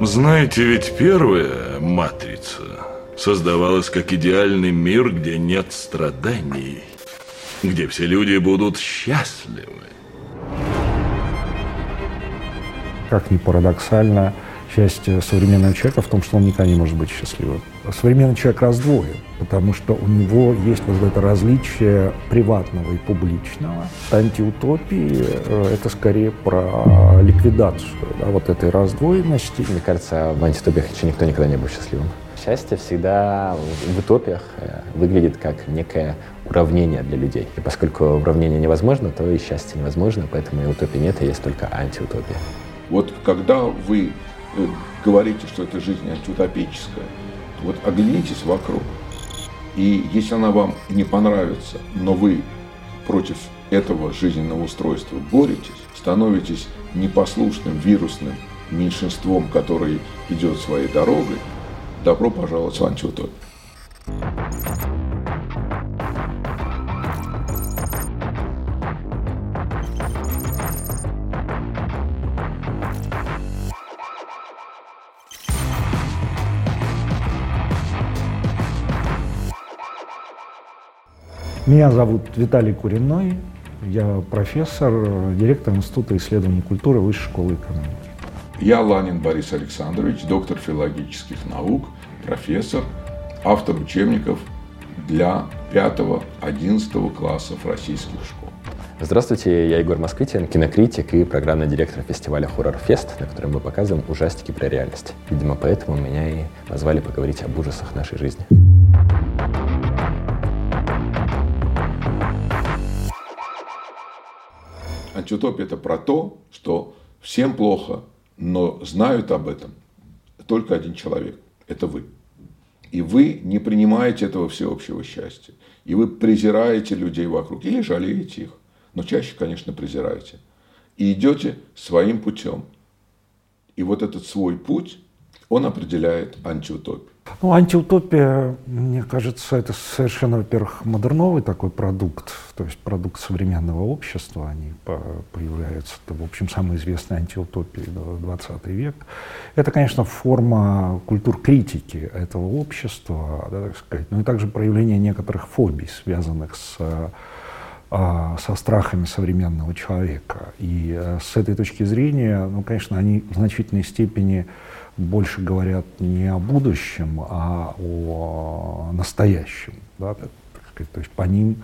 Знаете, ведь первая «Матрица» создавалась как идеальный мир, где нет страданий, где все люди будут счастливы. Как ни парадоксально, счастье современного человека в том, что он никогда не может быть счастливым. Современный человек раздвоен, потому что у него есть вот это различие приватного и публичного. Антиутопии э, — это скорее про ликвидацию да, вот этой раздвоенности. Мне кажется, в антиутопиях еще никто никогда не был счастливым. Счастье всегда в утопиях э, выглядит как некое уравнение для людей. И поскольку уравнение невозможно, то и счастье невозможно, поэтому и утопии нет, и есть только антиутопия. Вот когда вы э, говорите, что эта жизнь антиутопическая, вот оглянитесь вокруг. И если она вам не понравится, но вы против этого жизненного устройства боретесь, становитесь непослушным вирусным меньшинством, который идет своей дорогой, добро пожаловать в антиутопию. Меня зовут Виталий Куриной. Я профессор, директор Института исследований культуры Высшей школы экономики. Я Ланин Борис Александрович, доктор филологических наук, профессор, автор учебников для 5-11 классов российских школ. Здравствуйте, я Егор Москвитин, кинокритик и программный директор фестиваля Хоррор Фест, на котором мы показываем ужастики про реальность. Видимо, поэтому меня и назвали поговорить об ужасах нашей жизни. Антиутопия – это про то, что всем плохо, но знают об этом только один человек – это вы. И вы не принимаете этого всеобщего счастья. И вы презираете людей вокруг или жалеете их. Но чаще, конечно, презираете. И идете своим путем. И вот этот свой путь, он определяет антиутопию. Ну, антиутопия, мне кажется, это совершенно, во-первых, модерновый такой продукт, то есть продукт современного общества. Они появляются, это, в общем, самые известные антиутопии 20 век. Это, конечно, форма культур критики этого общества, да, так сказать, но и также проявление некоторых фобий, связанных с а, со страхами современного человека. И э, с этой точки зрения, ну, конечно, они в значительной степени больше говорят не о будущем, а о настоящем. Да, так, сказать, то есть по ним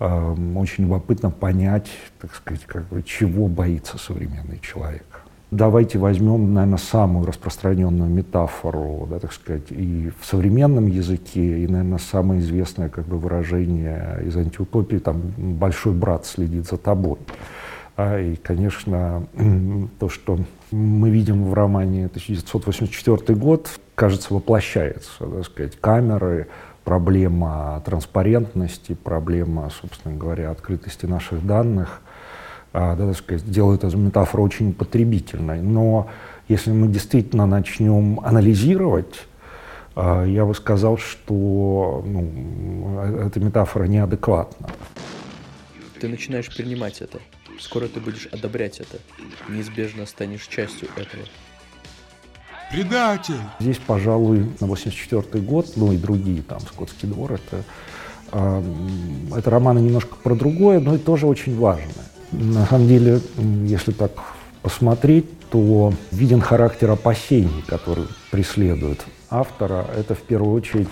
э, очень любопытно понять, так сказать, как бы, чего боится современный человек. Давайте возьмем, наверное, самую распространенную метафору, да, так сказать, и в современном языке, и, наверное, самое известное как бы, выражение из антиутопии, там, «большой брат следит за тобой». А, и, конечно, то, что мы видим в романе 1984 год, кажется, воплощается, так сказать, камеры, проблема транспарентности, проблема, собственно говоря, открытости наших данных, а, да, так сказать, делает эту метафору очень потребительной. Но если мы действительно начнем анализировать, а, я бы сказал, что ну, эта метафора неадекватна. Ты начинаешь принимать это. Скоро ты будешь одобрять это. Неизбежно станешь частью этого. Предатель! Здесь, пожалуй, на 84 год, ну и другие, там, «Скотский двор», это, э, это романы немножко про другое, но и тоже очень важное. На самом деле, если так посмотреть, то виден характер опасений, который преследует автора. Это в первую очередь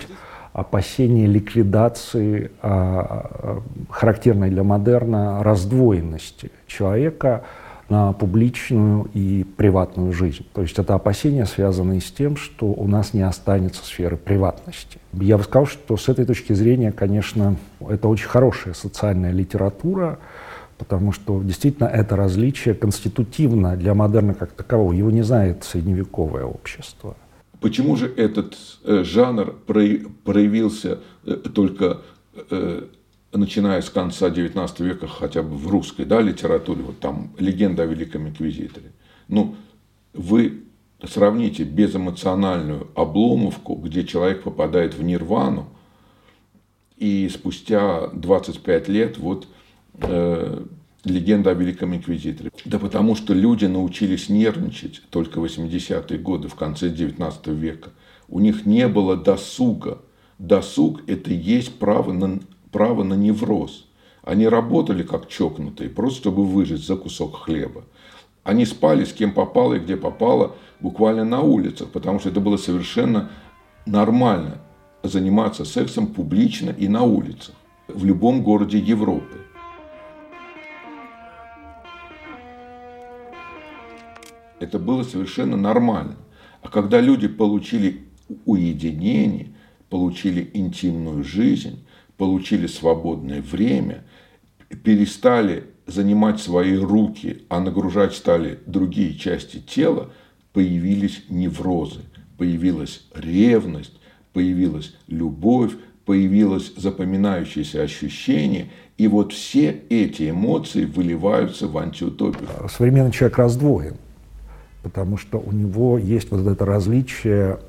опасение ликвидации а, а, характерной для модерна раздвоенности человека на публичную и приватную жизнь. То есть это опасения, связанные с тем, что у нас не останется сферы приватности. Я бы сказал, что с этой точки зрения, конечно, это очень хорошая социальная литература, потому что действительно это различие конститутивно для модерна как такового. Его не знает средневековое общество. Почему же этот э, жанр проявился э, только э, начиная с конца XIX века, хотя бы в русской да, литературе, вот там легенда о Великом Инквизиторе. Ну, вы сравните безэмоциональную обломовку, где человек попадает в нирвану, и спустя 25 лет вот легенда о Великом Инквизиторе. Да потому что люди научились нервничать только в 80-е годы, в конце 19 века. У них не было досуга. Досуг – это есть право на, право на невроз. Они работали как чокнутые, просто чтобы выжить за кусок хлеба. Они спали с кем попало и где попало, буквально на улицах, потому что это было совершенно нормально заниматься сексом публично и на улицах в любом городе Европы. Это было совершенно нормально. А когда люди получили уединение, получили интимную жизнь, получили свободное время, перестали занимать свои руки, а нагружать стали другие части тела, появились неврозы, появилась ревность, появилась любовь, появилось запоминающееся ощущение, и вот все эти эмоции выливаются в антиутопию. Современный человек раздвоен, потому что у него есть вот это различие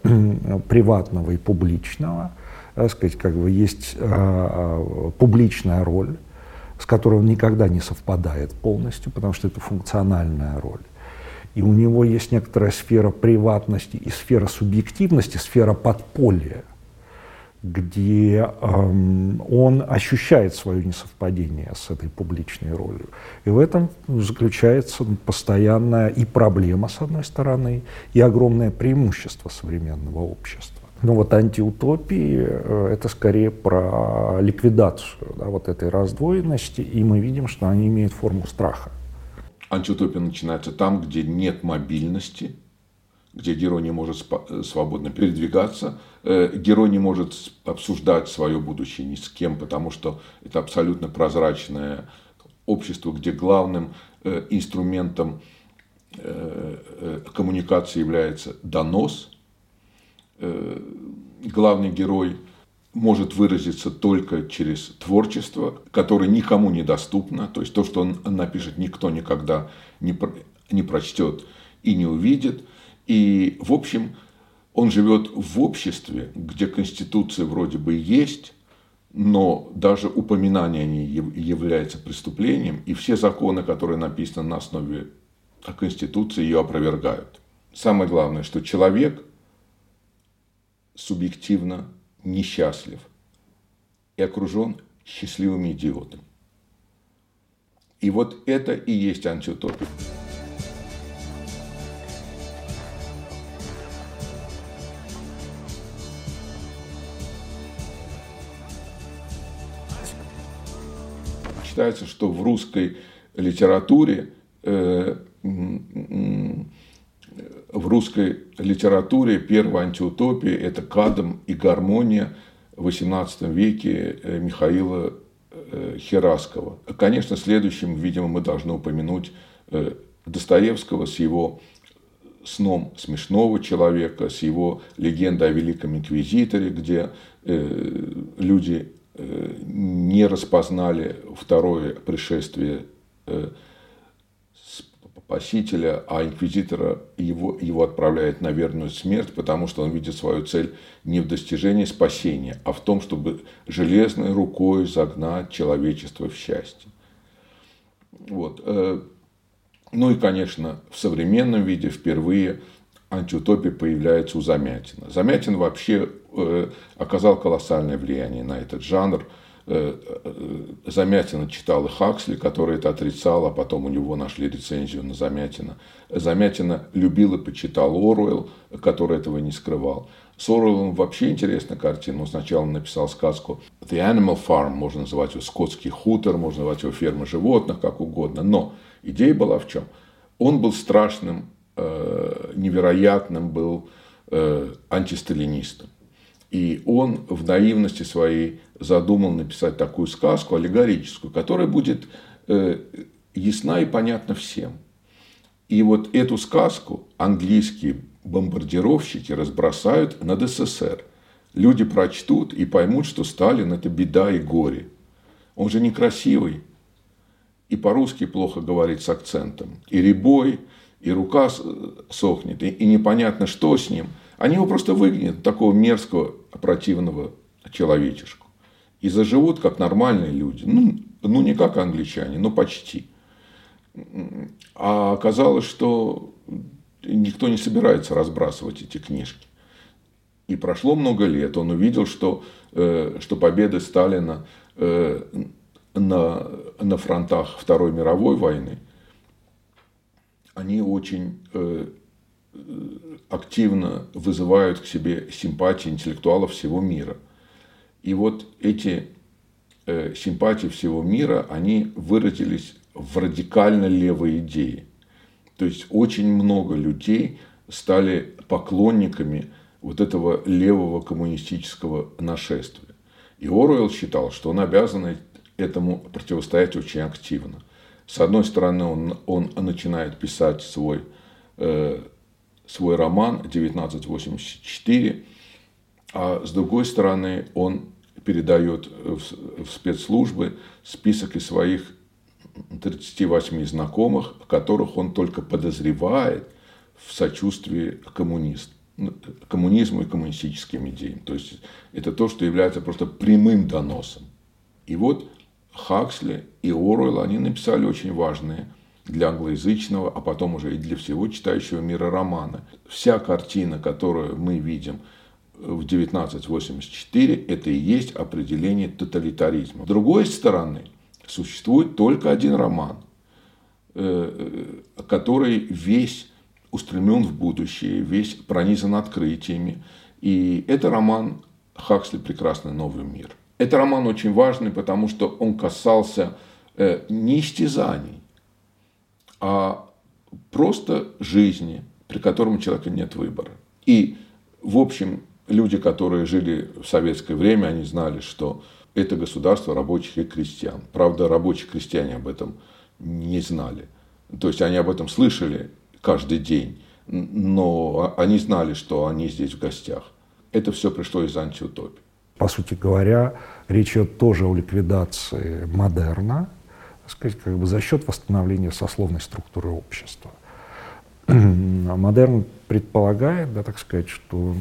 приватного и публичного, так сказать, как бы есть э, публичная роль, с которой он никогда не совпадает полностью, потому что это функциональная роль. И у него есть некоторая сфера приватности и сфера субъективности, сфера подполья, где эм, он ощущает свое несовпадение с этой публичной ролью. И в этом заключается постоянная и проблема, с одной стороны, и огромное преимущество современного общества. Но вот антиутопии э, – это скорее про ликвидацию да, вот этой раздвоенности, и мы видим, что они имеют форму страха. Антиутопия начинается там, где нет мобильности, где герой не может э, свободно передвигаться, э, герой не может обсуждать свое будущее ни с кем, потому что это абсолютно прозрачное общество, где главным инструментом коммуникации является донос – Э, главный герой может выразиться только через творчество, которое никому не доступно. То есть то, что он напишет, никто никогда не, не прочтет и не увидит. И, в общем, он живет в обществе, где Конституция вроде бы есть, но даже упоминание о ней является преступлением, и все законы, которые написаны на основе Конституции, ее опровергают. Самое главное, что человек – субъективно несчастлив и окружен счастливыми идиотами. И вот это и есть антиутопия. Считается, что в русской литературе э, в русской литературе первая антиутопия – это «Кадм и гармония» в XVIII веке э, Михаила э, Хераскова. Конечно, следующим, видимо, мы должны упомянуть Достоевского с его сном смешного человека, с его легендой о Великом Инквизиторе, где люди не распознали второе пришествие Спасителя, а инквизитора его, его отправляет на верную смерть, потому что он видит свою цель не в достижении спасения, а в том, чтобы железной рукой загнать человечество в счастье. Вот. Э, ну и, конечно, в современном виде впервые антиутопия появляется у Замятина. Замятин вообще э, оказал колоссальное влияние на этот жанр – Э, э, Замятина читал и Хаксли, который это отрицал, а потом у него нашли рецензию на Замятина. Замятина любил и почитал Оруэлл, который этого не скрывал. С Оруэллом вообще интересная картина. Он сначала написал сказку The Animal Farm, можно называть его «Скотский хутор», можно называть его «Ферма животных», как угодно. Но идея была в чем? Он был страшным, э, невероятным, был антисталинистом. И он в наивности своей задумал написать такую сказку аллегорическую, которая будет э, ясна и понятна всем. И вот эту сказку английские бомбардировщики разбросают над СССР. Люди прочтут и поймут, что Сталин – это беда и горе. Он же некрасивый. И по-русски плохо говорит с акцентом. И ребой, и рука сохнет, и, непонятно, что с ним – они его просто выгонят, такого мерзкого, противного человечешку. И заживут, как нормальные люди. Ну, ну не как англичане, но почти. А оказалось, что никто не собирается разбрасывать эти книжки. И прошло много лет, он увидел, что, э, что победы Сталина э, на, на фронтах Второй мировой войны, они очень э, активно вызывают к себе симпатии интеллектуалов всего мира. И вот эти симпатии всего мира, они выразились в радикально левой идее. То есть очень много людей стали поклонниками вот этого левого коммунистического нашествия. И Оруэлл считал, что он обязан этому противостоять очень активно. С одной стороны, он, он начинает писать свой, э, свой роман «1984», а с другой стороны, он передает в, спецслужбы список из своих 38 знакомых, которых он только подозревает в сочувствии коммунист, коммунизму и коммунистическим идеям. То есть это то, что является просто прямым доносом. И вот Хаксли и Оруэлл, они написали очень важные для англоязычного, а потом уже и для всего читающего мира романы. Вся картина, которую мы видим в 1984, это и есть определение тоталитаризма. С другой стороны, существует только один роман, э, э, который весь устремлен в будущее, весь пронизан открытиями. И это роман Хаксли «Прекрасный новый мир». Это роман очень важный, потому что он касался э, не истязаний, а просто жизни, при котором у человека нет выбора. И, в общем, люди, которые жили в советское время, они знали, что это государство рабочих и крестьян. Правда, рабочие крестьяне об этом не знали. То есть они об этом слышали каждый день, но они знали, что они здесь в гостях. Это все пришло из антиутопии. По сути говоря, речь идет тоже о ликвидации модерна, сказать, как бы за счет восстановления сословной структуры общества. Модерн предполагает, да, так сказать, что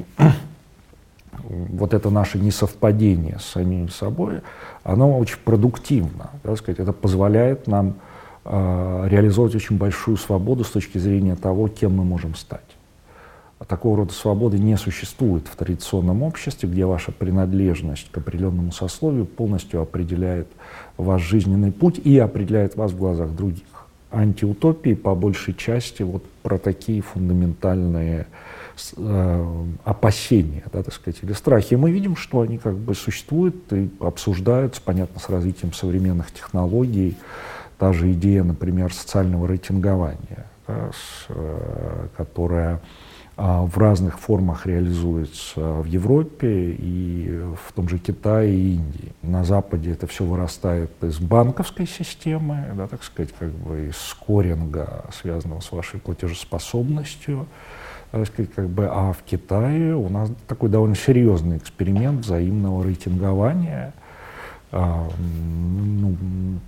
вот это наше несовпадение с самим собой, оно очень продуктивно. Так сказать, это позволяет нам э, реализовывать очень большую свободу с точки зрения того, кем мы можем стать. Такого рода свободы не существует в традиционном обществе, где ваша принадлежность к определенному сословию полностью определяет ваш жизненный путь и определяет вас в глазах других. Антиутопии по большей части вот про такие фундаментальные Э, опасения, да, так сказать, или страхи. И мы видим, что они как бы существуют и обсуждаются, понятно, с развитием современных технологий. Та же идея, например, социального рейтингования, да, с, э, которая в разных формах реализуется в Европе и в том же Китае и Индии. На Западе это все вырастает из банковской системы, да, так сказать, как бы из скоринга, связанного с вашей платежеспособностью, сказать, как бы, а в Китае у нас такой довольно серьезный эксперимент взаимного рейтингования а, ну,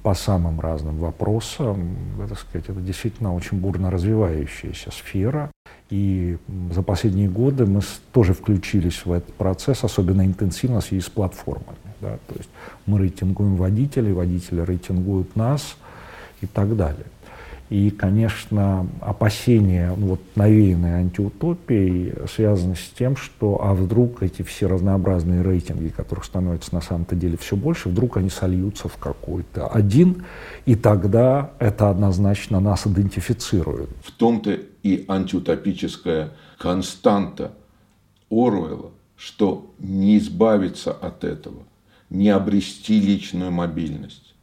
по самым разным вопросам. Это, сказать, это действительно очень бурно развивающаяся сфера. И за последние годы мы тоже включились в этот процесс, особенно интенсивно в связи с платформами. Да? То есть мы рейтингуем водителей, водители рейтингуют нас и так далее. И, конечно, опасения, ну, вот, навеянные антиутопией, связаны с тем, что а вдруг эти все разнообразные рейтинги, которых становится на самом-то деле все больше, вдруг они сольются в какой-то один, и тогда это однозначно нас идентифицирует. В том-то и антиутопическая константа Оруэлла, что не избавиться от этого, не обрести личную мобильность,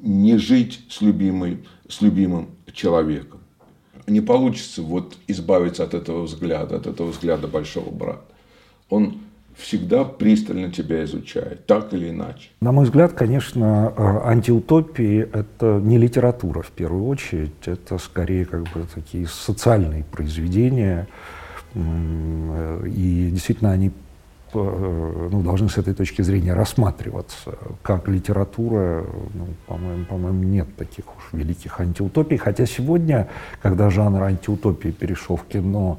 не жить с, любимой, с любимым человеком. Не получится вот избавиться от этого взгляда, от этого взгляда большого брата. Он всегда пристально тебя изучает, так или иначе. На мой взгляд, конечно, э, антиутопии – это не литература в первую очередь, это скорее как бы такие социальные произведения, и действительно они Э, ну, должны с этой точки зрения рассматриваться. Как литература, ну, по-моему, по-моему, нет таких уж великих антиутопий. Хотя сегодня, когда жанр антиутопии перешел в кино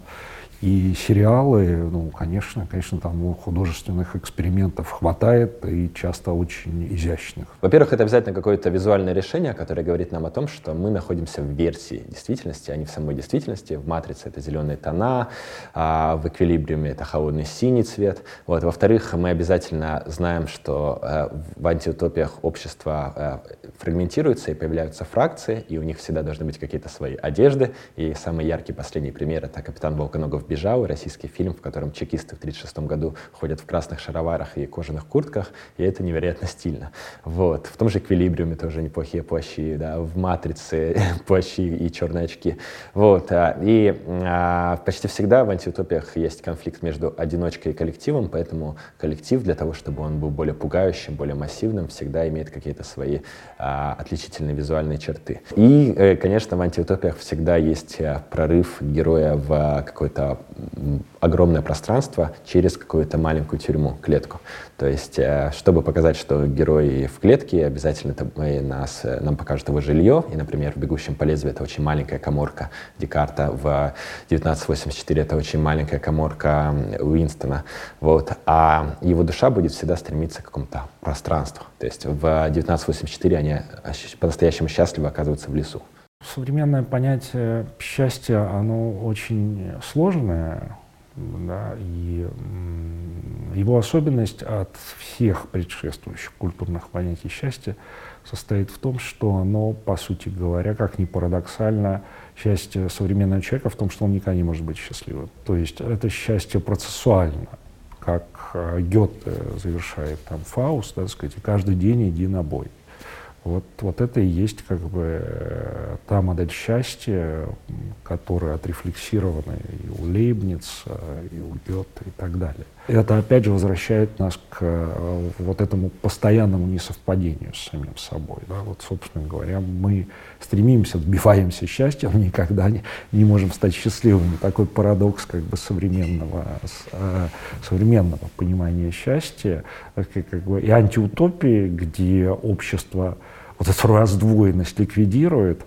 И сериалы, ну, конечно, конечно, там художественных экспериментов хватает и часто очень изящных. Во-первых, это обязательно какое-то визуальное решение, которое говорит нам о том, что мы находимся в версии действительности, а не в самой действительности. В «Матрице» это зеленые тона, а в «Эквилибриуме» это холодный синий цвет. Вот. Во-вторых, мы обязательно знаем, что э, в антиутопиях общество э, фрагментируется и появляются фракции, и у них всегда должны быть какие-то свои одежды. И самый яркий последний пример — это «Капитан Волконогов бежал», российский фильм, в котором чекисты в 1936 году ходят в красных шароварах и кожаных куртках, и это невероятно стильно. Вот. В том же «Эквилибриуме» тоже неплохие плащи, да, в «Матрице» плащи и черные очки. Вот. А, и а, почти всегда в антиутопиях есть конфликт между одиночкой и коллективом, поэтому коллектив для того, чтобы он был более пугающим, более массивным, всегда имеет какие-то свои а, отличительные визуальные черты. И, э, конечно, в антиутопиях всегда есть э, прорыв героя в какой-то огромное пространство через какую-то маленькую тюрьму, клетку. То есть, э, чтобы показать, что герой в клетке, обязательно это нас, э, нам покажут его жилье. И, например, в «Бегущем по лезвию» это очень маленькая коморка Декарта, в 1984 это очень маленькая коморка Уинстона. Вот. А его душа будет всегда стремиться к какому-то пространству. То есть в 1984 они по-настоящему счастливо оказываются в лесу. Современное понятие счастья, оно очень сложное, да, и его особенность от всех предшествующих культурных понятий счастья состоит в том, что оно, по сути говоря, как ни парадоксально, счастье современного человека в том, что он никогда не может быть счастливым. То есть это счастье процессуально, как э, Гёте завершает там Фауст, так сказать, каждый день иди на бой. Вот, вот это и есть как бы э, та модель счастья, которая отрефлексирована и у Лейбница, и у Гёте и так далее. Это опять же возвращает нас к э, вот этому постоянному несовпадению с самим собой. Да? Вот, собственно говоря, мы стремимся, добиваемся счастья, но никогда не, не можем стать счастливыми. Такой парадокс как бы современного, э, современного понимания счастья как бы, и антиутопии, где общество вот эту раздвоенность ликвидирует,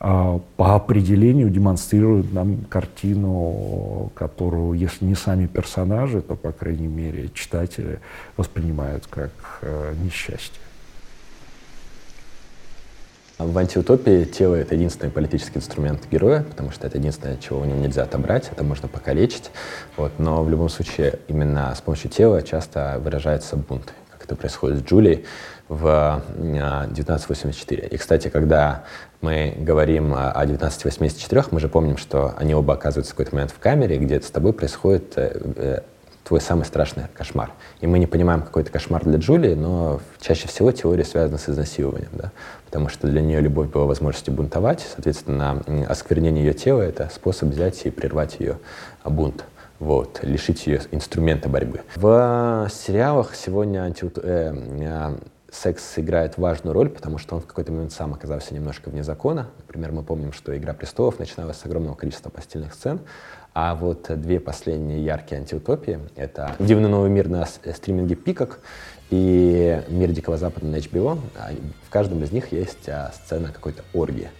а, по определению демонстрирует нам картину, которую, если не сами персонажи, то, по крайней мере, читатели воспринимают как э, несчастье. В антиутопии тело — это единственный политический инструмент героя, потому что это единственное, чего у него нельзя отобрать, это можно покалечить. Вот. Но в любом случае именно с помощью тела часто выражается бунт, как это происходит с Джулией в 1984. А, И, кстати, когда мы говорим о 1984, мы же помним, что они оба оказываются в какой-то момент в камере, где с тобой происходит э, э, твой самый страшный кошмар. И мы не понимаем, какой это кошмар для Джулии, но чаще всего теория связана с изнасилованием, да? потому что для нее любовь была возможностью бунтовать, соответственно, осквернение ее тела — это способ взять и прервать ее бунт вот, лишить ее инструмента борьбы. В сериалах сегодня э, секс играет важную роль, потому что он в какой-то момент сам оказался немножко вне закона. Например, мы помним, что «Игра престолов» начиналась с огромного количества постельных сцен, а вот две последние яркие антиутопии — это «Дивный новый мир» на стриминге «Пикок» и «Мир Дикого Запада» на HBO. В каждом из них есть а, сцена какой-то оргии.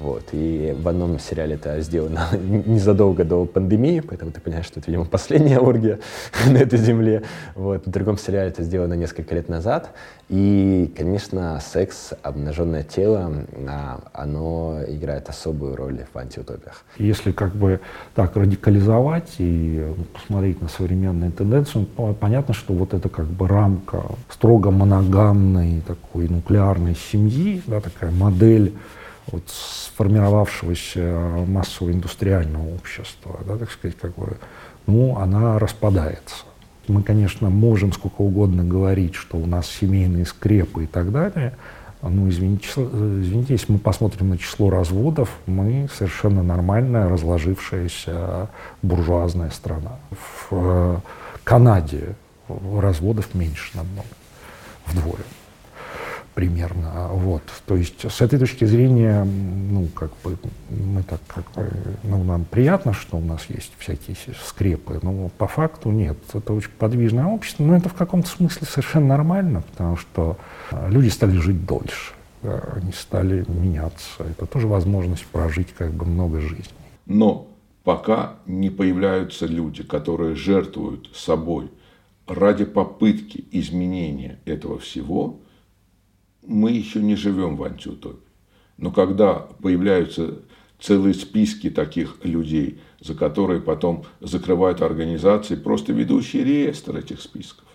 Вот. И в одном сериале это сделано незадолго до пандемии, поэтому ты понимаешь, что это, видимо, последняя оргия на этой земле. Вот. В другом сериале это сделано несколько лет назад. И, конечно, секс, обнаженное тело, а, оно играет особую роль в антиутопиях. Если как бы так радикализовать и посмотреть на современные тенденции, понятно, что вот это как бы рамка строго моногамной такой нуклеарной семьи, да, такая модель вот сформировавшегося массового индустриального общества, да, так сказать, как бы, ну, она распадается. Мы, конечно, можем сколько угодно говорить, что у нас семейные скрепы и так далее, ну, извините, извините, если мы посмотрим на число разводов, мы совершенно нормальная, разложившаяся буржуазная страна. В э, Канаде разводов меньше намного, вдвое примерно. Вот. То есть с этой точки зрения, ну, как бы, мы так, как бы, ну, нам приятно, что у нас есть всякие скрепы, но по факту нет. Это очень подвижное общество, но это в каком-то смысле совершенно нормально, потому что а, люди стали жить дольше, да, они стали меняться. Это тоже возможность прожить как бы много жизней. Но пока не появляются люди, которые жертвуют собой ради попытки изменения этого всего, мы еще не живем в антиутопии. Но когда появляются целые списки таких людей, за которые потом закрывают организации, просто ведущий реестр этих списков,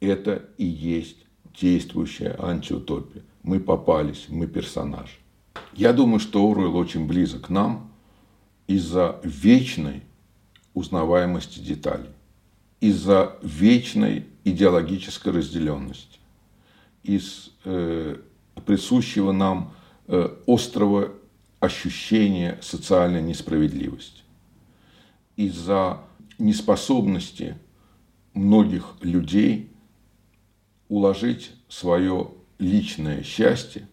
это и есть действующая антиутопия. Мы попались, мы персонаж. Я думаю, что Оруэлл очень близок к нам из-за вечной узнаваемости деталей, из-за вечной идеологической разделенности, из э, присущего нам э, острого ощущения социальной несправедливости, из-за неспособности многих людей уложить свое личное счастье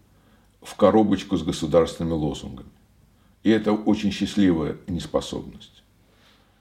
в коробочку с государственными лозунгами. И это очень счастливая неспособность.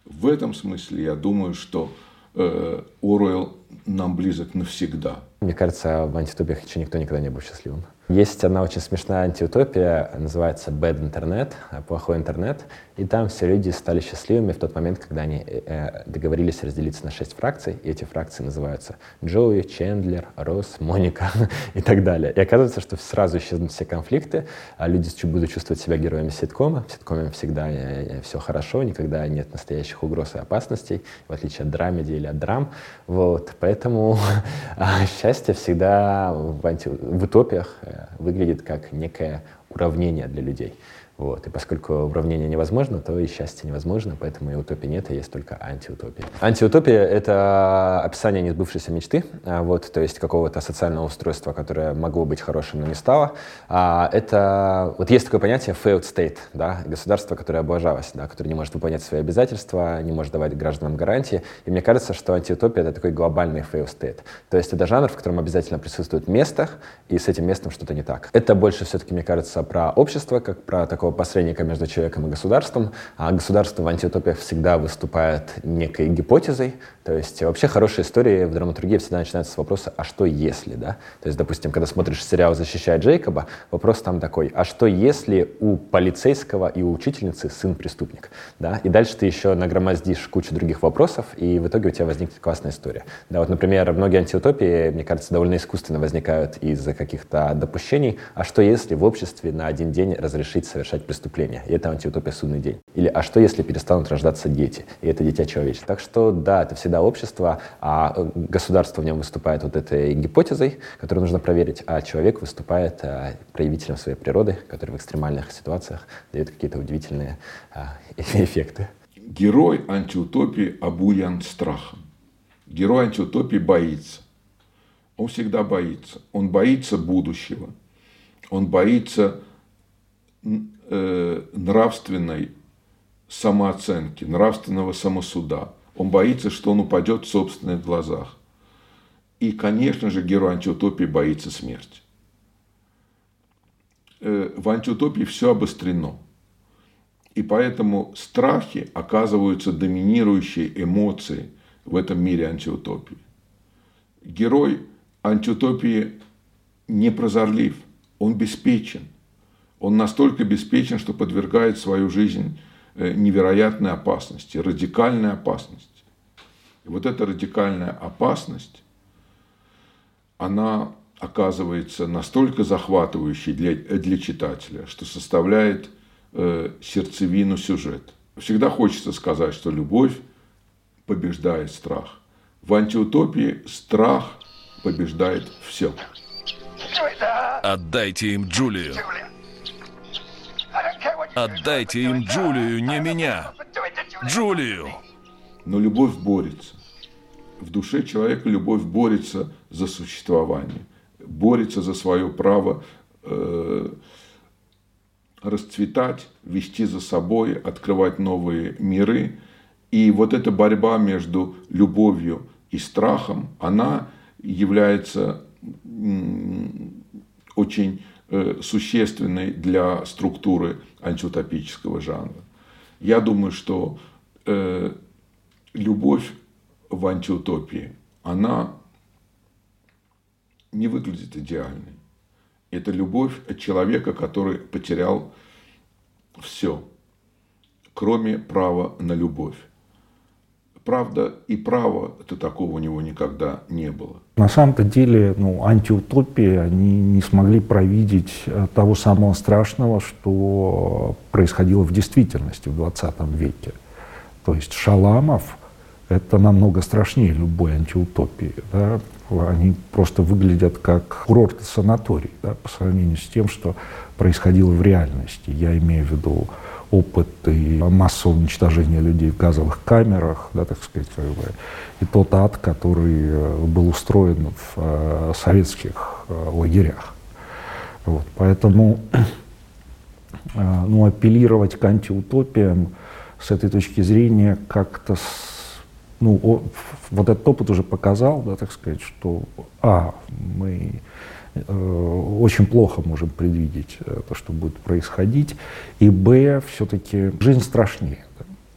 В этом смысле я думаю, что э, Оруэлл нам близок навсегда. Мне кажется, в антитопиях еще никто никогда не был счастливым. Есть одна очень смешная антиутопия, называется Bad Internet, плохой интернет, и там все люди стали счастливыми в тот момент, когда они э, договорились разделиться на шесть фракций, и эти фракции называются Джоуи, Чендлер, Росс, Моника и так далее. И оказывается, что сразу исчезнут все конфликты, а люди будут чувствовать себя героями ситкома. В ситкоме всегда э, э, все хорошо, никогда нет настоящих угроз и опасностей, в отличие от драмеди или от драм. Вот. Поэтому а, счастье всегда в, анти... в утопиях выглядит как некое уравнение для людей. Вот. И поскольку уравнение невозможно, то и счастье невозможно, поэтому и утопии нет, и есть только антиутопия. Антиутопия — это описание несбывшейся мечты, а, вот, то есть какого-то социального устройства, которое могло быть хорошим, но не стало. А, это, вот есть такое понятие failed state, да, государство, которое облажалось, да, которое не может выполнять свои обязательства, не может давать гражданам гарантии. И мне кажется, что антиутопия — это такой глобальный failed state. То есть это жанр, в котором обязательно присутствует место, и с этим местом что-то не так. Это больше все-таки, мне кажется, про общество, как про такого такого посредника между человеком и государством. А государство в антиутопиях всегда выступает некой гипотезой. То есть вообще хорошие истории в драматургии всегда начинаются с вопроса «а что если?». Да? То есть, допустим, когда смотришь сериал «Защищая Джейкоба», вопрос там такой «а что если у полицейского и у учительницы сын преступник?». Да? И дальше ты еще нагромоздишь кучу других вопросов, и в итоге у тебя возникнет классная история. Да, вот, например, многие антиутопии, мне кажется, довольно искусственно возникают из-за каких-то допущений. А что если в обществе на один день разрешить совершать совершать преступления. И это антиутопия судный день. Или а что, если перестанут рождаться дети? И это дитя человечество. Так что да, это всегда общество, а э, государство в нем выступает вот этой гипотезой, которую нужно проверить, а человек выступает а, проявителем своей природы, который в экстремальных ситуациях дает какие-то удивительные а, эффекты. Герой антиутопии обуян страхом. Герой антиутопии боится. Он всегда боится. Он боится будущего. Он боится э, нравственной самооценки, нравственного самосуда. Он боится, что он упадет в собственных глазах. И, конечно же, герой антиутопии боится смерти. Э, в антиутопии все обострено. И поэтому страхи оказываются доминирующей эмоцией в этом мире антиутопии. Герой антиутопии не прозорлив, он беспечен – он настолько обеспечен, что подвергает свою жизнь э, невероятной опасности, радикальной опасности. И вот эта радикальная опасность, она оказывается настолько захватывающей для, для читателя, что составляет э, сердцевину сюжета. Всегда хочется сказать, что любовь побеждает страх. В антиутопии страх побеждает все. Отдайте им Джулию. Отдайте им Джулию, не меня. Джулию! Но любовь борется. В душе человека любовь борется за существование, борется за свое право э, расцветать, вести за собой, открывать новые миры. И вот эта борьба между любовью и страхом, она является очень существенной для структуры антиутопического жанра. Я думаю, что э, любовь в антиутопии, она не выглядит идеальной. Это любовь человека, который потерял все, кроме права на любовь. Правда, и права это такого у него никогда не было. На самом-то деле, ну, антиутопии, они не смогли провидеть э, того самого страшного, что происходило в действительности в 20 веке. То есть Шаламов – это намного страшнее любой антиутопии. Да? Они просто выглядят как курорт санаторий да, по сравнению с тем, что происходило в реальности. Я имею в виду опыты массового уничтожения людей в газовых камерах, да, так сказать, как бы, и тот ад, который э, был устроен в э, советских э, лагерях. Вот, поэтому ну, апеллировать к антиутопиям с этой точки зрения как-то ну, вот этот опыт уже показал, да, так сказать, что, а, мы очень плохо можем предвидеть э, то, что будет происходить. И б, все-таки жизнь страшнее,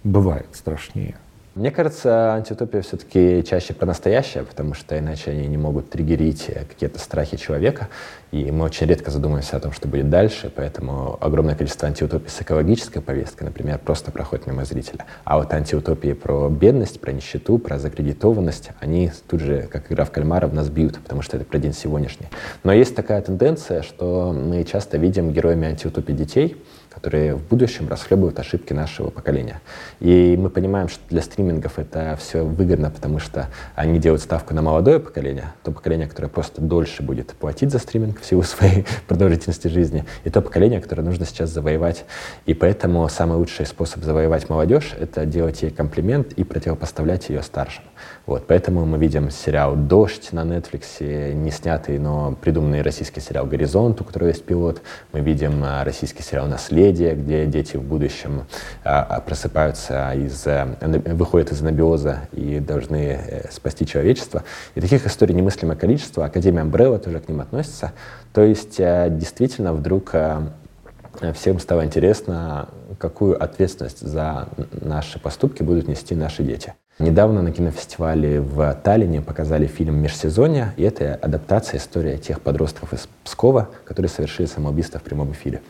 бывает страшнее. Мне кажется, антиутопия все-таки чаще про настоящее, потому что иначе они не могут триггерить какие-то страхи человека, и мы очень редко задумываемся о том, что будет дальше, поэтому огромное количество антиутопий с экологической повесткой, например, просто проходит мимо зрителя. А вот антиутопии про бедность, про нищету, про закредитованность, они тут же, как игра в кальмара, в нас бьют, потому что это про день сегодняшний. Но есть такая тенденция, что мы часто видим героями антиутопии детей, которые в будущем расхлебывают ошибки нашего поколения. И мы понимаем, что для стримингов это все выгодно, потому что они делают ставку на молодое поколение, то поколение, которое просто дольше будет платить за стриминг в силу своей продолжительности жизни, и то поколение, которое нужно сейчас завоевать. И поэтому самый лучший способ завоевать молодежь — это делать ей комплимент и противопоставлять ее старшим. Вот, поэтому мы видим сериал «Дождь» на Netflix, не снятый, но придуманный российский сериал «Горизонт», у которого есть пилот. Мы видим а, российский сериал «Наследие», где дети в будущем а, а, просыпаются из, выходят из анабиоза и должны э, спасти человечество. И таких историй немыслимое количество. Академия Амбрелла тоже к ним относится. То есть э, действительно вдруг э, всем стало интересно, какую ответственность за наши поступки будут нести наши дети. Недавно на кинофестивале в Таллине показали фильм «Межсезонье», и это адаптация истории тех подростков из Пскова, которые совершили самоубийство в прямом эфире.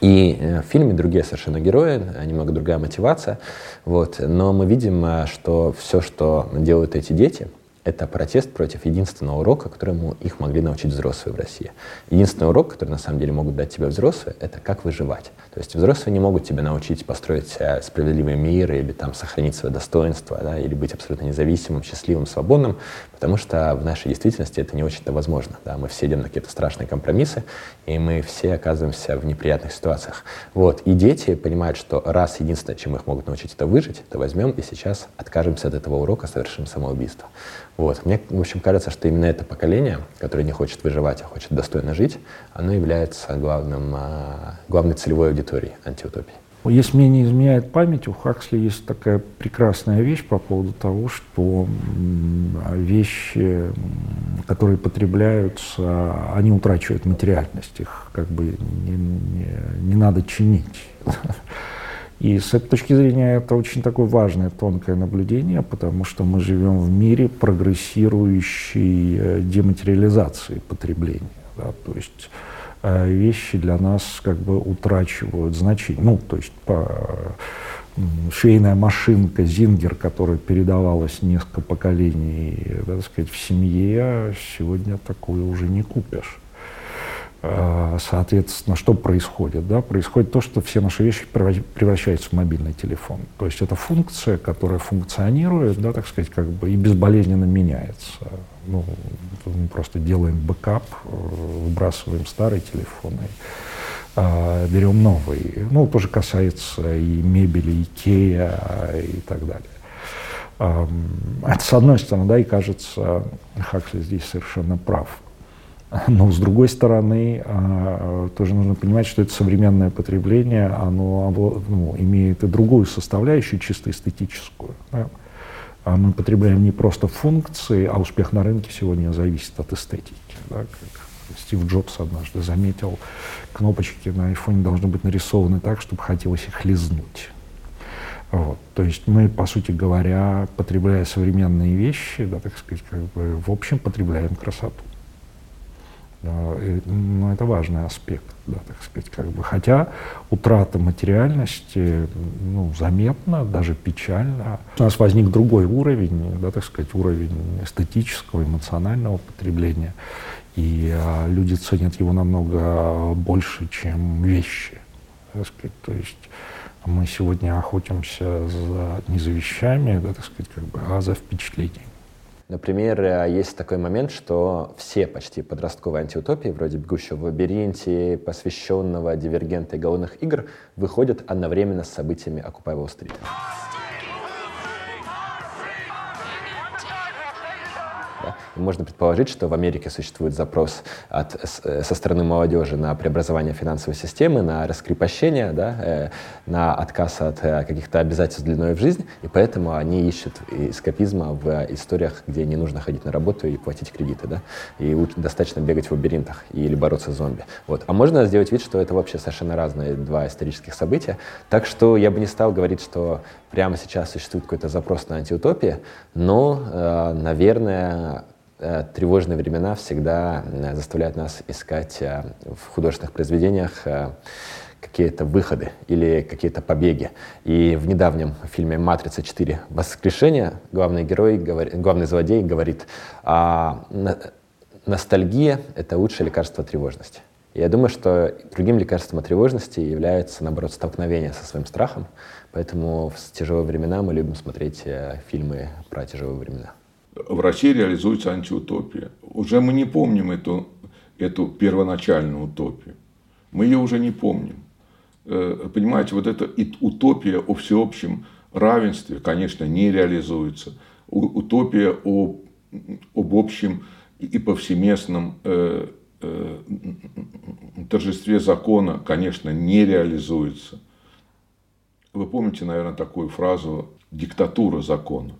И э, в фильме другие совершенно герои, немного другая мотивация, вот. но мы видим, э, что все, что делают эти дети — это протест против единственного урока, которому их могли научить взрослые в России. Единственный урок, который на самом деле могут дать тебе взрослые, это как выживать. То есть взрослые не могут тебя научить построить э, справедливый мир или там сохранить свое достоинство, да, или быть абсолютно независимым, счастливым, свободным, потому что в нашей действительности это не очень-то возможно. Да. Мы все идем на какие-то страшные компромиссы, и мы все оказываемся в неприятных ситуациях. Вот. И дети понимают, что раз единственное, чем их могут научить, это выжить, то возьмем и сейчас откажемся от этого урока, совершим самоубийство. Вот. Мне, в общем, кажется, что именно это поколение, которое не хочет выживать, а хочет достойно жить, оно является главным, а, главной целевой аудиторией антиутопии. Если мне не изменяет память, у Хаксли есть такая прекрасная вещь по поводу того, что вещи, которые потребляются, они утрачивают материальность, их как бы не, не, не надо чинить. И с этой точки зрения это очень такое важное, тонкое наблюдение, потому что мы живем в мире прогрессирующей э, дематериализации потребления. Да? То есть вещи для нас как бы утрачивают значение. Ну, то есть по, швейная машинка Зингер, которая передавалась несколько поколений, так сказать, в семье, сегодня такое уже не купишь. А, соответственно, что происходит? Да? Происходит то, что все наши вещи превращаются в мобильный телефон. То есть это функция, которая функционирует, да, так сказать, как бы и безболезненно меняется. Ну, мы просто делаем бэкап, выбрасываем старый телефон и а, берем новый. Ну, тоже касается и мебели, Икея и так далее. Это с одной стороны, да, и кажется, Хаксли здесь совершенно прав. Но с другой стороны, а, тоже нужно понимать, что это современное потребление, оно ну, имеет и другую составляющую, чисто эстетическую. Да? А мы потребляем не просто функции, а успех на рынке сегодня зависит от эстетики. Да? Как Стив Джобс однажды заметил, кнопочки на айфоне должны быть нарисованы так, чтобы хотелось их лизнуть. Вот. То есть мы, по сути говоря, потребляя современные вещи, да, так сказать, как бы, в общем, потребляем красоту. Ну, это важный аспект, да, так сказать, как бы. Хотя утрата материальности, ну, заметна, даже печально. У нас возник другой уровень, да, так сказать, уровень эстетического, эмоционального потребления. И а, люди ценят его намного больше, чем вещи. Так сказать. То есть мы сегодня охотимся за, не за вещами, да, так сказать, как бы, а за впечатлениями. Например, э, есть такой момент, что все почти подростковые антиутопии, вроде «Бегущего в лабиринте», посвященного дивергента и голодных игр, выходят одновременно с событиями «Окупай Уолл-стрит». Можно предположить, что в Америке существует запрос от, э, со стороны молодежи на преобразование финансовой системы, на раскрепощение, да, э, на отказ от э, каких-то обязательств длиной в жизнь, и поэтому они ищут эскапизма в историях, где не нужно ходить на работу и платить кредиты, да, и достаточно бегать в лабиринтах или бороться с зомби. Вот. А можно сделать вид, что это вообще совершенно разные два исторических события, так что я бы не стал говорить, что прямо сейчас существует какой-то запрос на антиутопию, но, наверное, тревожные времена всегда э, заставляют нас искать э, в художественных произведениях какие-то выходы или какие-то побеги. И в недавнем фильме «Матрица 4. Воскрешение» главный герой, главный злодей говорит, а, ностальгия — это лучшее лекарство тревожности. Я думаю, что другим лекарством от тревожности является, наоборот, столкновение со своим страхом. Поэтому в тяжелые времена мы любим смотреть фильмы про тяжелые времена в России реализуется антиутопия. Уже мы не помним эту, эту первоначальную утопию. Мы ее уже не помним. Э, понимаете, вот эта утопия о всеобщем равенстве, конечно, не реализуется. Утопия о, об общем и повсеместном э, э, торжестве закона, конечно, не реализуется. Вы помните, наверное, такую фразу «диктатура закона»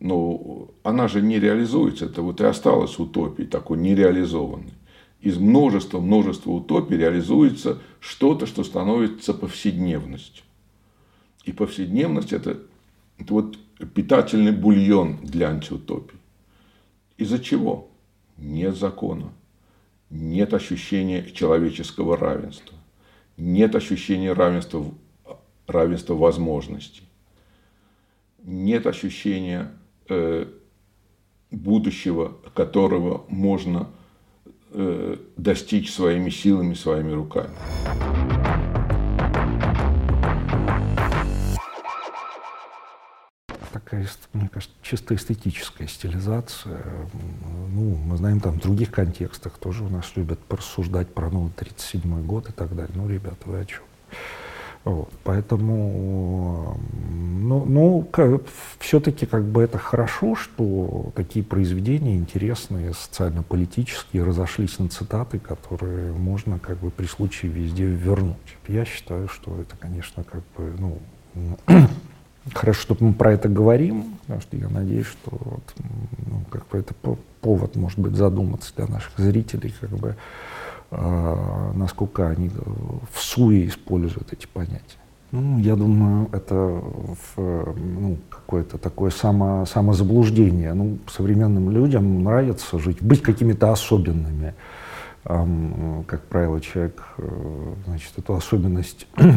но она же не реализуется. Это вот и осталось утопией, такой нереализованной. Из множества, множества утопий реализуется что-то, что становится повседневностью. И повседневность это, это вот питательный бульон для антиутопии. Из-за чего? Нет закона, нет ощущения человеческого равенства, нет ощущения равенства, равенства возможностей, нет ощущения будущего, которого можно э, достичь своими силами, своими руками. такая, мне кажется, чисто эстетическая стилизация. Ну, мы знаем там в других контекстах тоже у нас любят порассуждать про новый 37 год и так далее. Ну, ребята, вы о чем? Вот, поэтому, ну, ну все-таки как бы это хорошо, что такие произведения интересные, социально-политические, разошлись на цитаты, которые можно как бы при случае везде вернуть. Я считаю, что это, конечно, как бы, ну, хорошо, что мы про это говорим, потому что я надеюсь, что вот, ну, как бы это повод, может быть, задуматься для наших зрителей, как бы, насколько они в суе используют эти понятия. Ну, я думаю, это в, ну, какое-то такое само, самозаблуждение. Ну, современным людям нравится жить, быть какими-то особенными. Как правило, человек, э, значит, эту особенность э,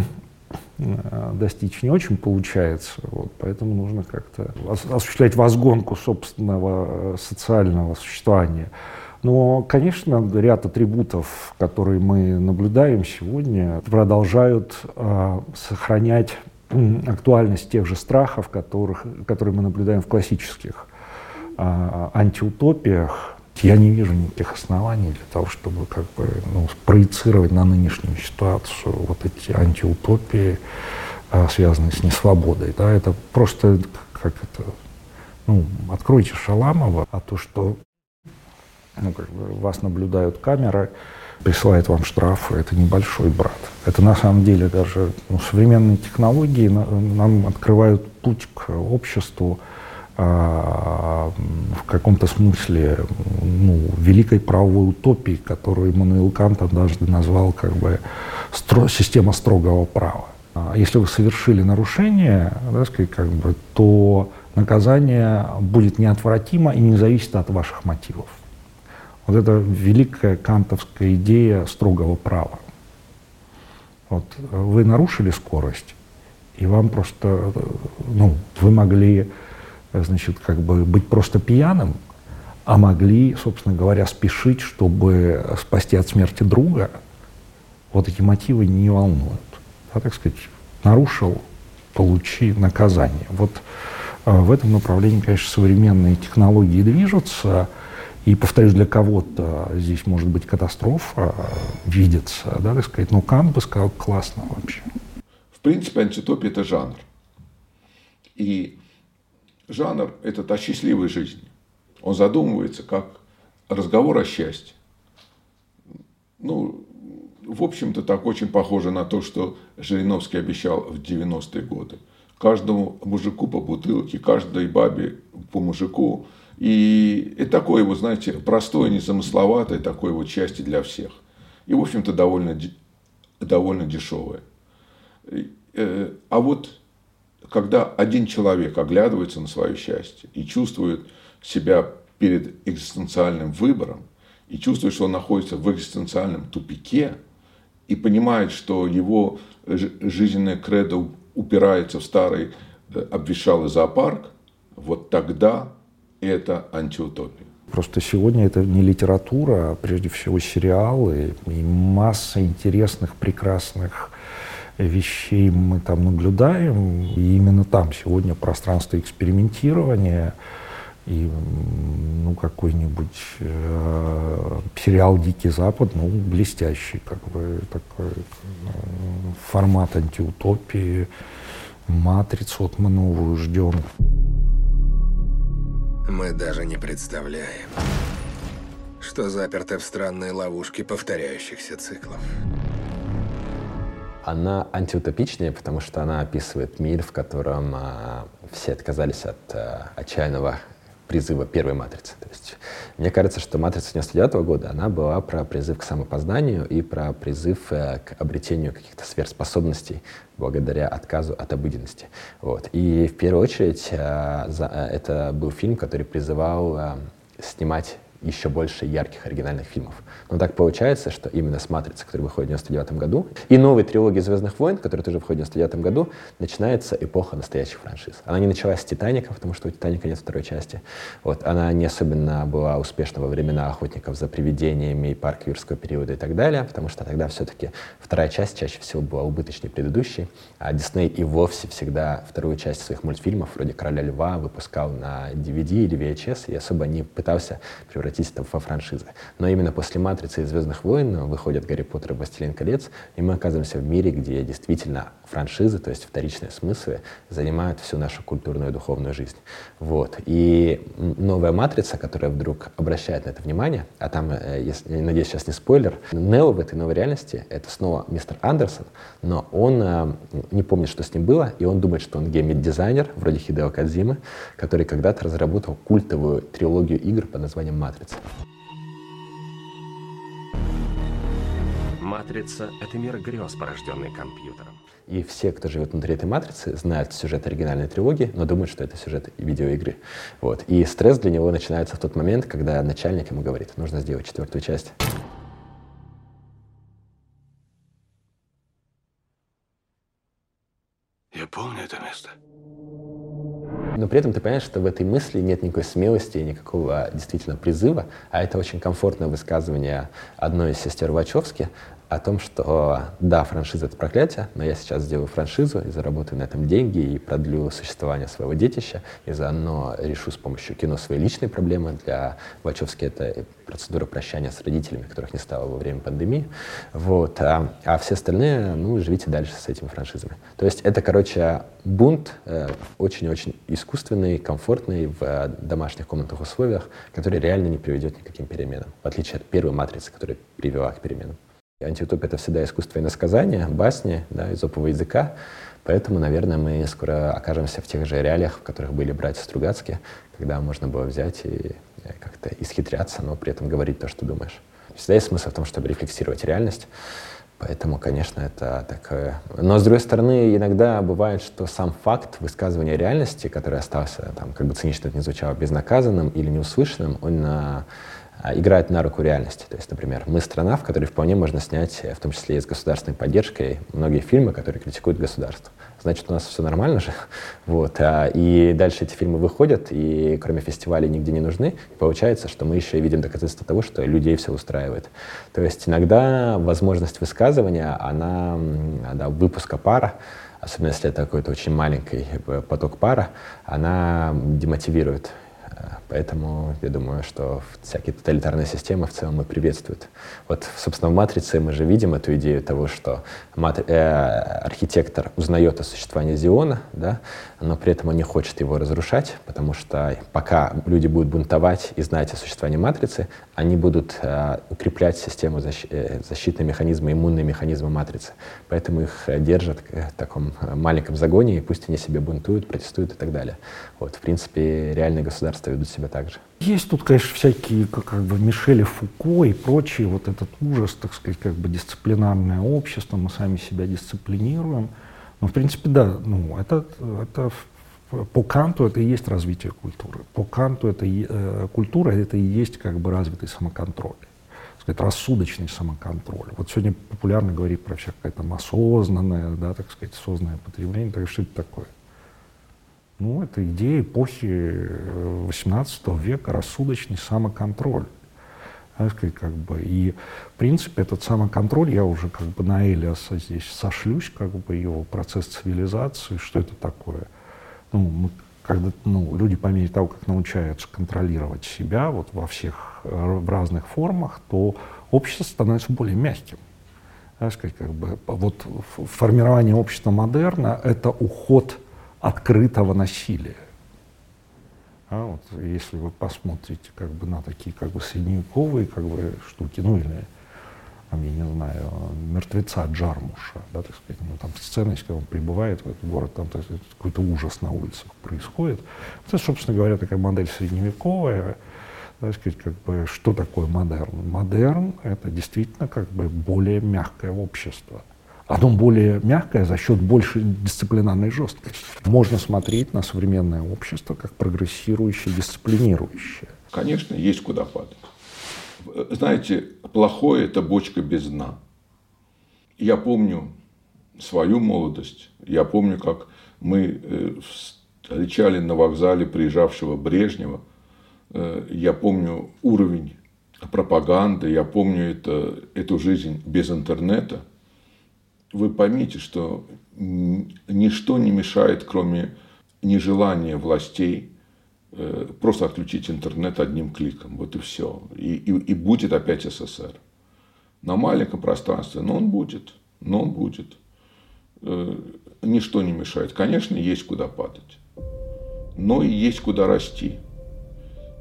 достичь не очень получается, вот, поэтому нужно как-то осуществлять возгонку собственного э, социального существования. Но, конечно, ряд атрибутов, которые мы наблюдаем сегодня, продолжают э, сохранять актуальность тех же страхов, которых, которые мы наблюдаем в классических э, антиутопиях. Я не вижу никаких оснований для того, чтобы как бы, ну, проецировать на нынешнюю ситуацию вот эти антиутопии, э, связанные с несвободой. Да? Это просто как это, ну, откройте Шаламова, а то, что ну, как бы вас наблюдают камеры, присылает вам штраф, это небольшой брат. Это на самом деле даже ну, современные технологии нам открывают путь к обществу а, в каком-то смысле ну, великой правовой утопии, которую Иммануил Кант однажды назвал как бы стро, система строгого права. А если вы совершили нарушение, да, сказать, как бы, то наказание будет неотвратимо и не зависит от ваших мотивов. Вот это великая кантовская идея строгого права. Вот вы нарушили скорость, и вам просто, ну, вы могли, значит, как бы быть просто пьяным, а могли, собственно говоря, спешить, чтобы спасти от смерти друга. Вот эти мотивы не волнуют. Да, так сказать, нарушил, получи наказание. Вот э, в этом направлении, конечно, современные технологии движутся. И, повторюсь, для кого-то здесь может быть катастрофа, видится, да, так сказать, но Кант бы сказал, классно вообще. В принципе, антитопия – это жанр. И жанр – это та счастливая жизнь. Он задумывается как разговор о счастье. Ну, в общем-то, так очень похоже на то, что Жириновский обещал в 90-е годы. Каждому мужику по бутылке, каждой бабе по мужику. И это такое, вот, знаете, простое, незамысловатое, такое вот счастье для всех. И, в общем-то, довольно, довольно дешевое. Э, а вот когда один человек оглядывается на свое счастье и чувствует себя перед экзистенциальным выбором, и чувствует, что он находится в экзистенциальном тупике, и понимает, что его жизненное кредо упирается в старый э, обветшалый зоопарк, вот тогда это антиутопия. Просто сегодня это не литература, а прежде всего сериалы и масса интересных, прекрасных вещей мы там наблюдаем. И именно там сегодня пространство экспериментирования и ну, какой-нибудь э, сериал «Дикий Запад», ну, блестящий, как бы, такой э, формат антиутопии, «Матрицу» вот мы новую ждем. Мы даже не представляем, что заперты в странной ловушке повторяющихся циклов. Она антиутопичнее, потому что она описывает мир, в котором а, все отказались от а, отчаянного призыва первой матрицы. То есть, мне кажется, что матрица 99 -го года, она была про призыв к самопознанию и про призыв э, к обретению каких-то сверхспособностей благодаря отказу от обыденности. Вот. И в первую очередь э, за, э, это был фильм, который призывал э, снимать еще больше ярких оригинальных фильмов. Но так получается, что именно с «Матрицы», который выходит в 99 году, и новой трилогии «Звездных войн», которая тоже выходит в 99 году, начинается эпоха настоящих франшиз. Она не началась с «Титаника», потому что у «Титаника» нет второй части. Вот. Она не особенно была успешна во времена «Охотников за привидениями» и «Парк юрского периода» и так далее, потому что тогда все-таки вторая часть чаще всего была убыточнее предыдущей, а Дисней и вовсе всегда вторую часть своих мультфильмов, вроде «Короля льва», выпускал на DVD или VHS и особо не пытался превратить это во франшизы. Но именно после «Матрицы» и «Звездных войн» выходят «Гарри Поттер» и «Властелин колец», и мы оказываемся в мире, где действительно франшизы, то есть вторичные смыслы, занимают всю нашу культурную и духовную жизнь. Вот. И новая «Матрица», которая вдруг обращает на это внимание, а там, э, если, надеюсь, сейчас не спойлер, Нео в этой новой реальности — это снова мистер Андерсон, но он э, не помнит, что с ним было, и он думает, что он геймит-дизайнер, вроде Хидео Кадзимы, который когда-то разработал культовую трилогию игр под названием «Матрица». Матрица — это мир грез, порожденный компьютером. И все, кто живет внутри этой матрицы, знают сюжет оригинальной трилогии, но думают, что это сюжет видеоигры. Вот. И стресс для него начинается в тот момент, когда начальник ему говорит, нужно сделать четвертую часть. Я помню это место. Но при этом ты понимаешь, что в этой мысли нет никакой смелости, никакого действительно призыва, а это очень комфортное высказывание одной из сестер Вачовски о том, что да, франшиза — это проклятие, но я сейчас сделаю франшизу и заработаю на этом деньги и продлю существование своего детища, и заодно решу с помощью кино свои личные проблемы. Для Вачовски это процедура прощания с родителями, которых не стало во время пандемии. Вот. А, а все остальные, ну, живите дальше с этими франшизами. То есть это, короче, бунт э, очень-очень искусственный, комфортный в э, домашних комнатных условиях, который реально не приведет ни к каким переменам, в отличие от первой матрицы, которая привела к переменам. Антиутопия — это всегда искусство иносказания, басни, да, изопового языка. Поэтому, наверное, мы скоро окажемся в тех же реалиях, в которых были братья Стругацкие, когда можно было взять и э, как-то исхитряться, но при этом говорить то, что думаешь. Всегда есть смысл в том, чтобы рефлексировать реальность. Поэтому, конечно, это такое... Но, с другой стороны, иногда бывает, что сам факт высказывания реальности, который остался, там, как бы цинично это не звучало, безнаказанным или неуслышанным, он а, играет на руку реальности. То есть, например, мы страна, в которой вполне можно снять, в том числе и с государственной поддержкой, многие фильмы, которые критикуют государство. Значит, у нас все нормально же. Вот. А, и дальше эти фильмы выходят, и кроме фестивалей нигде не нужны. И получается, что мы еще и видим доказательства того, что людей все устраивает. То есть иногда возможность высказывания, она, да, выпуска пара, особенно если это какой-то очень маленький э, поток пара, она демотивирует Поэтому я думаю, что всякие тоталитарные системы в целом и приветствуют. Вот, собственно, в «Матрице» мы же видим эту идею того, что матри... э, архитектор узнает о существовании Зиона, да, но при этом он не хочет его разрушать, потому что пока люди будут бунтовать и знать о существовании матрицы, они будут э, укреплять систему защ... э, защитные механизмы, иммунные механизмы матрицы. Поэтому их э, держат в таком э, маленьком загоне, и пусть они себе бунтуют, протестуют и так далее. Вот, в принципе, реальные государства ведут себя так же. Есть тут, конечно, всякие, как, как бы, Мишели Фуко и прочие, вот этот ужас, так сказать, как бы дисциплинарное общество, мы сами себя дисциплинируем. Ну, в принципе, да, ну, это, это по Канту это и есть развитие культуры. По Канту это э, культура это и есть как бы развитый самоконтроль, сказать, рассудочный самоконтроль. Вот сегодня популярно говорить про всякое там осознанное, да, так сказать, осознанное потребление. Так что это такое? Ну, это идея эпохи XVIII э, века, рассудочный самоконтроль сказать, как бы. И, в принципе, этот самоконтроль, я уже как бы на Элиаса здесь сошлюсь, как бы его процесс цивилизации, что это такое. Ну, мы, когда ну, люди по мере того, как научаются контролировать себя вот во всех, э, в разных формах, то общество становится более мягким. Да, сказать, как бы, вот формирование общества модерна — это уход открытого насилия. А вот, если вы посмотрите как бы, на такие как бы, средневековые как бы, штуки, ну или, там, я не знаю, мертвеца Джармуша, да, так сказать, ну, там сцена, когда он прибывает в этот город, там какой-то ужас на улицах происходит. Это, собственно говоря, такая модель средневековая, так сказать, как бы, что такое модерн? Модерн — это действительно как бы более мягкое общество оно более мягкое за счет большей дисциплинарной жесткости. Можно смотреть на современное общество как прогрессирующее, дисциплинирующее. Конечно, есть куда падать. Знаете, плохое – это бочка без дна. Я помню свою молодость. Я помню, как мы э, встречали на вокзале приезжавшего Брежнева. Э, я помню уровень пропаганды, я помню это, эту жизнь без интернета – вы поймите, что ничто не мешает, кроме нежелания властей, э, просто отключить интернет одним кликом. Вот и все. И, и, и будет опять СССР. На маленьком пространстве, но он будет. Но он будет. Э, ничто не мешает. Конечно, есть куда падать. Но и есть куда расти.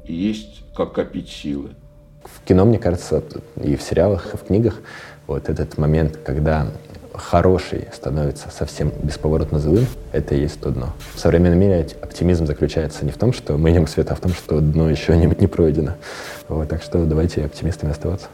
И есть как копить силы. В кино, мне кажется, и в сериалах, и в книгах, вот этот момент, когда хороший становится совсем бесповоротно злым, это и есть то дно. В современном мире оптимизм заключается не в том, что мы идем к свету, а в том, что дно еще не, не пройдено. Вот, так что давайте оптимистами оставаться.